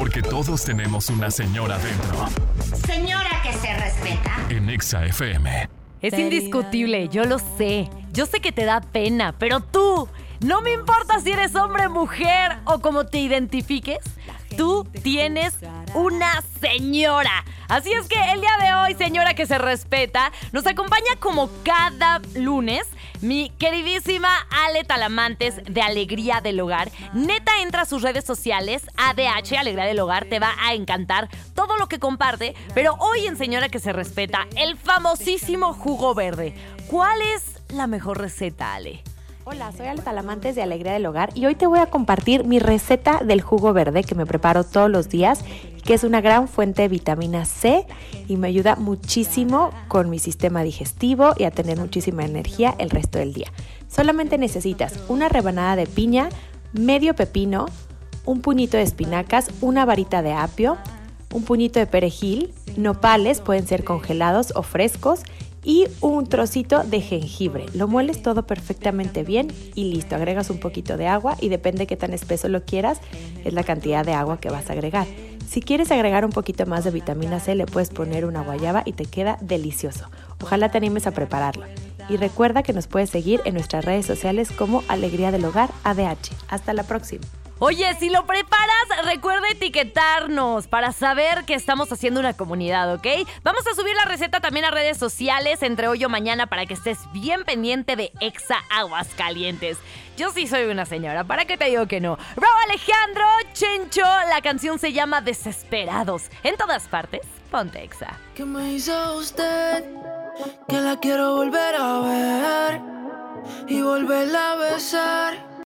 Porque todos tenemos una señora dentro. Señora que se respeta. En Exa FM. Es indiscutible, yo lo sé. Yo sé que te da pena, pero tú, no me importa si eres hombre, mujer o como te identifiques, tú tienes una señora. Así es que el día de hoy, señora que se respeta, nos acompaña como cada lunes mi queridísima Ale Talamantes de Alegría del Hogar. Neta, entra a sus redes sociales, ADH, Alegría del Hogar, te va a encantar todo lo que comparte. Pero hoy en Señora que se respeta, el famosísimo jugo verde. ¿Cuál es la mejor receta, Ale? Hola, soy Ale Talamantes de Alegría del Hogar y hoy te voy a compartir mi receta del jugo verde que me preparo todos los días, que es una gran fuente de vitamina C y me ayuda muchísimo con mi sistema digestivo y a tener muchísima energía el resto del día. Solamente necesitas una rebanada de piña, medio pepino, un puñito de espinacas, una varita de apio, un puñito de perejil, nopales pueden ser congelados o frescos y un trocito de jengibre. Lo mueles todo perfectamente bien y listo. Agregas un poquito de agua y depende qué tan espeso lo quieras, es la cantidad de agua que vas a agregar. Si quieres agregar un poquito más de vitamina C, le puedes poner una guayaba y te queda delicioso. Ojalá te animes a prepararlo. Y recuerda que nos puedes seguir en nuestras redes sociales como Alegría del Hogar ADH. Hasta la próxima. Oye, si lo preparas, recuerda etiquetarnos para saber que estamos haciendo una comunidad, ¿ok? Vamos a subir la receta también a redes sociales entre hoy o mañana para que estés bien pendiente de Exa Aguas Calientes. Yo sí soy una señora, ¿para qué te digo que no? Bravo Alejandro, Chencho, la canción se llama Desesperados. En todas partes, ponte Exa. ¿Qué me hizo usted? Que la quiero volver a ver y volverla a besar